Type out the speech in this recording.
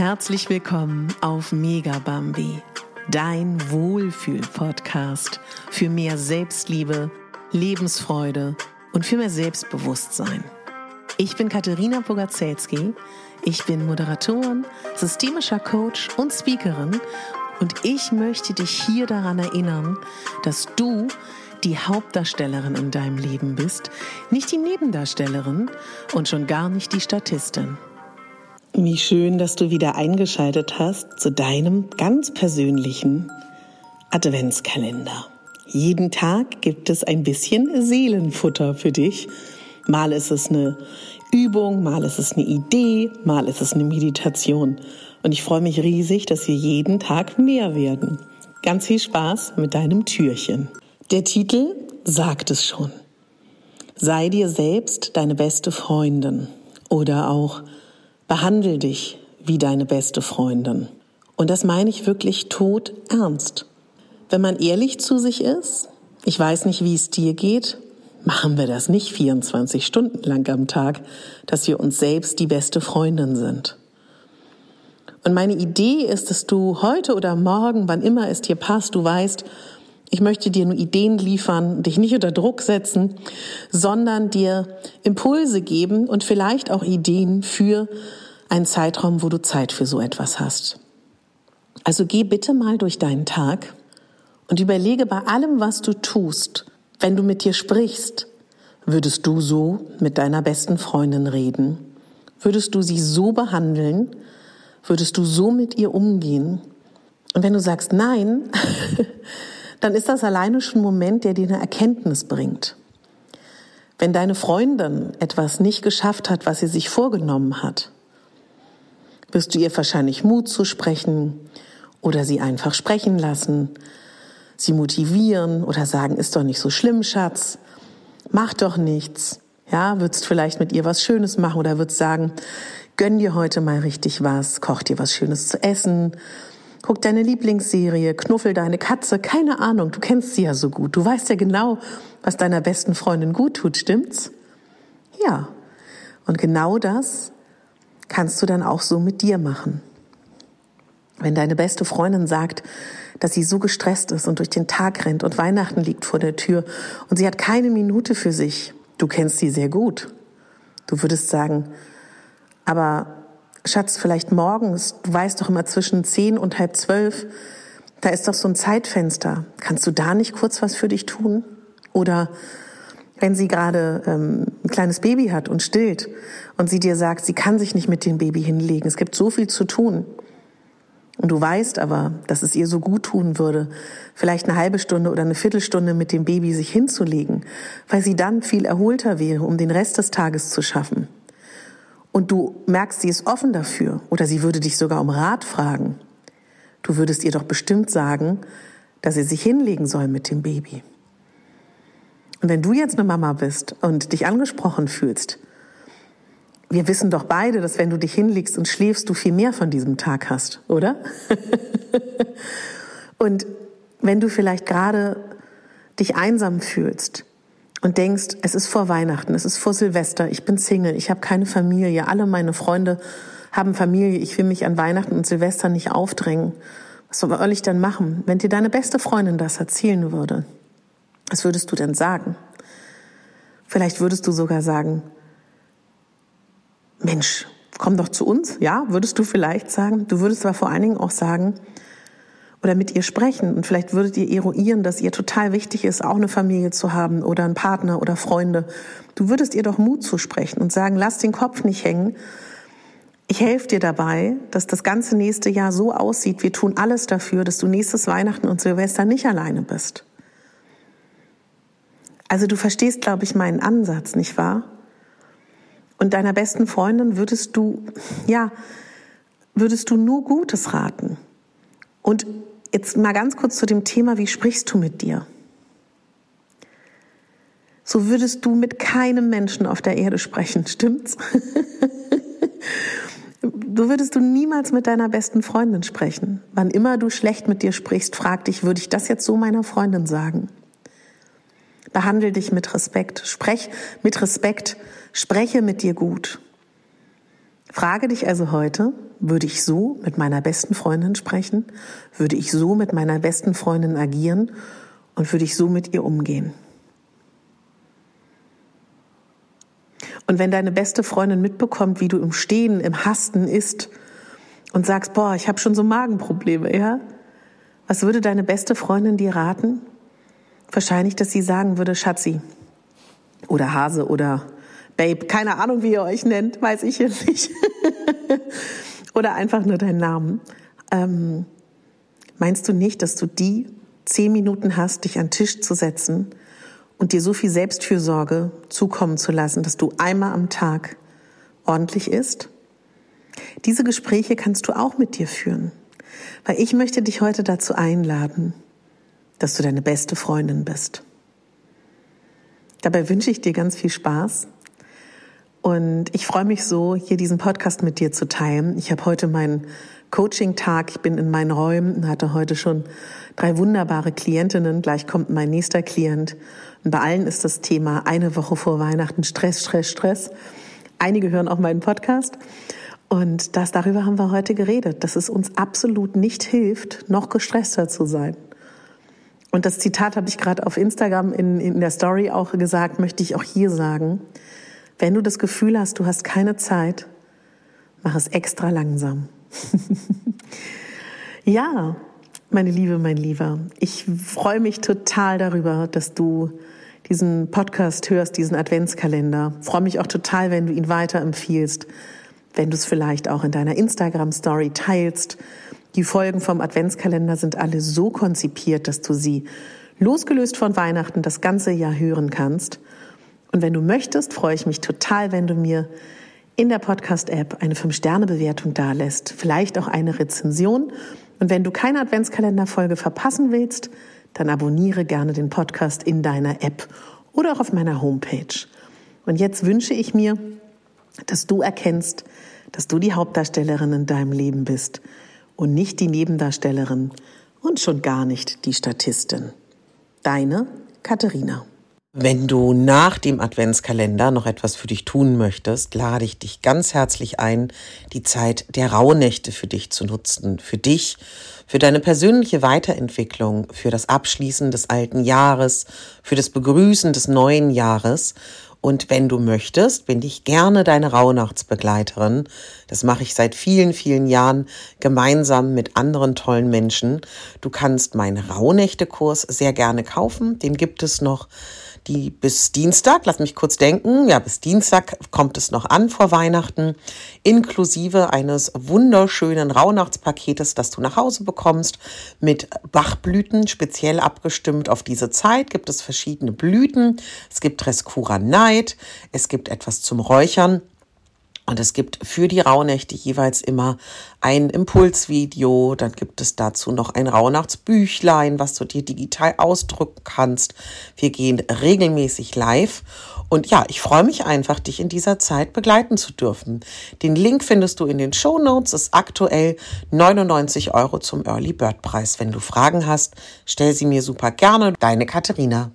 Herzlich willkommen auf Megabambi, dein Wohlfühl-Podcast für mehr Selbstliebe, Lebensfreude und für mehr Selbstbewusstsein. Ich bin Katharina Bogacelski, ich bin Moderatorin, systemischer Coach und Speakerin und ich möchte dich hier daran erinnern, dass du die Hauptdarstellerin in deinem Leben bist, nicht die Nebendarstellerin und schon gar nicht die Statistin. Wie schön, dass du wieder eingeschaltet hast zu deinem ganz persönlichen Adventskalender. Jeden Tag gibt es ein bisschen Seelenfutter für dich. Mal ist es eine Übung, mal ist es eine Idee, mal ist es eine Meditation. Und ich freue mich riesig, dass wir jeden Tag mehr werden. Ganz viel Spaß mit deinem Türchen. Der Titel sagt es schon. Sei dir selbst deine beste Freundin oder auch behandle dich wie deine beste Freundin. Und das meine ich wirklich tot ernst. Wenn man ehrlich zu sich ist, ich weiß nicht, wie es dir geht, machen wir das nicht 24 Stunden lang am Tag, dass wir uns selbst die beste Freundin sind. Und meine Idee ist, dass du heute oder morgen, wann immer es dir passt, du weißt, ich möchte dir nur Ideen liefern, dich nicht unter Druck setzen, sondern dir Impulse geben und vielleicht auch Ideen für einen Zeitraum, wo du Zeit für so etwas hast. Also geh bitte mal durch deinen Tag und überlege bei allem, was du tust, wenn du mit dir sprichst, würdest du so mit deiner besten Freundin reden? Würdest du sie so behandeln? Würdest du so mit ihr umgehen? Und wenn du sagst nein, dann ist das alleine schon ein Moment, der dir eine Erkenntnis bringt. Wenn deine Freundin etwas nicht geschafft hat, was sie sich vorgenommen hat, wirst du ihr wahrscheinlich Mut zusprechen oder sie einfach sprechen lassen, sie motivieren oder sagen, ist doch nicht so schlimm, Schatz, mach doch nichts. Ja, würdest vielleicht mit ihr was Schönes machen oder würdest sagen, gönn dir heute mal richtig was, koch dir was Schönes zu essen Guck deine Lieblingsserie, knuffel deine Katze, keine Ahnung, du kennst sie ja so gut. Du weißt ja genau, was deiner besten Freundin gut tut, stimmt's? Ja. Und genau das kannst du dann auch so mit dir machen. Wenn deine beste Freundin sagt, dass sie so gestresst ist und durch den Tag rennt und Weihnachten liegt vor der Tür und sie hat keine Minute für sich, du kennst sie sehr gut. Du würdest sagen, aber Schatz, vielleicht morgens, du weißt doch immer zwischen zehn und halb zwölf, da ist doch so ein Zeitfenster. Kannst du da nicht kurz was für dich tun? Oder wenn sie gerade ähm, ein kleines Baby hat und stillt und sie dir sagt, sie kann sich nicht mit dem Baby hinlegen, es gibt so viel zu tun. Und du weißt aber, dass es ihr so gut tun würde, vielleicht eine halbe Stunde oder eine Viertelstunde mit dem Baby sich hinzulegen, weil sie dann viel erholter wäre, um den Rest des Tages zu schaffen und du merkst, sie ist offen dafür oder sie würde dich sogar um Rat fragen, du würdest ihr doch bestimmt sagen, dass sie sich hinlegen soll mit dem Baby. Und wenn du jetzt eine Mama bist und dich angesprochen fühlst, wir wissen doch beide, dass wenn du dich hinlegst und schläfst, du viel mehr von diesem Tag hast, oder? und wenn du vielleicht gerade dich einsam fühlst, und denkst, es ist vor Weihnachten, es ist vor Silvester, ich bin Single, ich habe keine Familie, alle meine Freunde haben Familie, ich will mich an Weihnachten und Silvester nicht aufdrängen. Was soll ich dann machen, wenn dir deine beste Freundin das erzählen würde? Was würdest du denn sagen? Vielleicht würdest du sogar sagen, Mensch, komm doch zu uns. Ja, würdest du vielleicht sagen. Du würdest aber vor allen Dingen auch sagen, oder mit ihr sprechen. Und vielleicht würdet ihr eruieren, dass ihr total wichtig ist, auch eine Familie zu haben oder einen Partner oder Freunde. Du würdest ihr doch Mut zusprechen und sagen, lass den Kopf nicht hängen. Ich helfe dir dabei, dass das ganze nächste Jahr so aussieht. Wir tun alles dafür, dass du nächstes Weihnachten und Silvester nicht alleine bist. Also du verstehst, glaube ich, meinen Ansatz, nicht wahr? Und deiner besten Freundin würdest du, ja, würdest du nur Gutes raten. Und Jetzt mal ganz kurz zu dem Thema, wie sprichst du mit dir? So würdest du mit keinem Menschen auf der Erde sprechen, stimmt's? du würdest du niemals mit deiner besten Freundin sprechen. Wann immer du schlecht mit dir sprichst, frag dich, würde ich das jetzt so meiner Freundin sagen? Behandle dich mit Respekt, sprech mit Respekt, spreche mit dir gut. Frage dich also heute, würde ich so mit meiner besten Freundin sprechen? Würde ich so mit meiner besten Freundin agieren? Und würde ich so mit ihr umgehen? Und wenn deine beste Freundin mitbekommt, wie du im Stehen, im Hasten isst und sagst, boah, ich habe schon so Magenprobleme, ja? Was würde deine beste Freundin dir raten? Wahrscheinlich, dass sie sagen würde, Schatzi oder Hase oder Babe, keine Ahnung, wie ihr euch nennt, weiß ich jetzt nicht. oder einfach nur deinen Namen. Ähm, meinst du nicht, dass du die zehn Minuten hast, dich an den Tisch zu setzen und dir so viel Selbstfürsorge zukommen zu lassen, dass du einmal am Tag ordentlich isst? Diese Gespräche kannst du auch mit dir führen, weil ich möchte dich heute dazu einladen, dass du deine beste Freundin bist. Dabei wünsche ich dir ganz viel Spaß und ich freue mich so, hier diesen Podcast mit dir zu teilen. Ich habe heute meinen Coaching-Tag. Ich bin in meinen Räumen hatte heute schon drei wunderbare Klientinnen. Gleich kommt mein nächster Klient. Und bei allen ist das Thema eine Woche vor Weihnachten Stress, Stress, Stress. Einige hören auch meinen Podcast. Und das, darüber haben wir heute geredet, dass es uns absolut nicht hilft, noch gestresster zu sein. Und das Zitat habe ich gerade auf Instagram in, in der Story auch gesagt, möchte ich auch hier sagen. Wenn du das Gefühl hast, du hast keine Zeit, mach es extra langsam. ja, meine Liebe, mein Lieber, ich freue mich total darüber, dass du diesen Podcast hörst, diesen Adventskalender. Freue mich auch total, wenn du ihn weiterempfiehlst, wenn du es vielleicht auch in deiner Instagram-Story teilst. Die Folgen vom Adventskalender sind alle so konzipiert, dass du sie losgelöst von Weihnachten das ganze Jahr hören kannst. Und wenn du möchtest, freue ich mich total, wenn du mir in der Podcast-App eine 5-Sterne-Bewertung dalässt, vielleicht auch eine Rezension. Und wenn du keine Adventskalenderfolge verpassen willst, dann abonniere gerne den Podcast in deiner App oder auch auf meiner Homepage. Und jetzt wünsche ich mir, dass du erkennst, dass du die Hauptdarstellerin in deinem Leben bist und nicht die Nebendarstellerin und schon gar nicht die Statistin. Deine Katharina. Wenn du nach dem Adventskalender noch etwas für dich tun möchtest, lade ich dich ganz herzlich ein, die Zeit der Rauhnächte für dich zu nutzen. Für dich, für deine persönliche Weiterentwicklung, für das Abschließen des alten Jahres, für das Begrüßen des neuen Jahres. Und wenn du möchtest, bin ich gerne deine Rauhnachtsbegleiterin. Das mache ich seit vielen, vielen Jahren gemeinsam mit anderen tollen Menschen. Du kannst meinen Rauhnächte-Kurs sehr gerne kaufen. Den gibt es noch die bis Dienstag, lass mich kurz denken, ja, bis Dienstag kommt es noch an vor Weihnachten, inklusive eines wunderschönen Rauhnachtspaketes, das du nach Hause bekommst, mit Bachblüten, speziell abgestimmt auf diese Zeit, gibt es verschiedene Blüten, es gibt Rescura Night, es gibt etwas zum Räuchern und es gibt für die Rauhnächte jeweils immer ein Impulsvideo. Dann gibt es dazu noch ein Rauhnachtsbüchlein, was du dir digital ausdrücken kannst. Wir gehen regelmäßig live. Und ja, ich freue mich einfach, dich in dieser Zeit begleiten zu dürfen. Den Link findest du in den Show Notes. Ist aktuell 99 Euro zum Early Bird Preis. Wenn du Fragen hast, stell sie mir super gerne. Deine Katharina.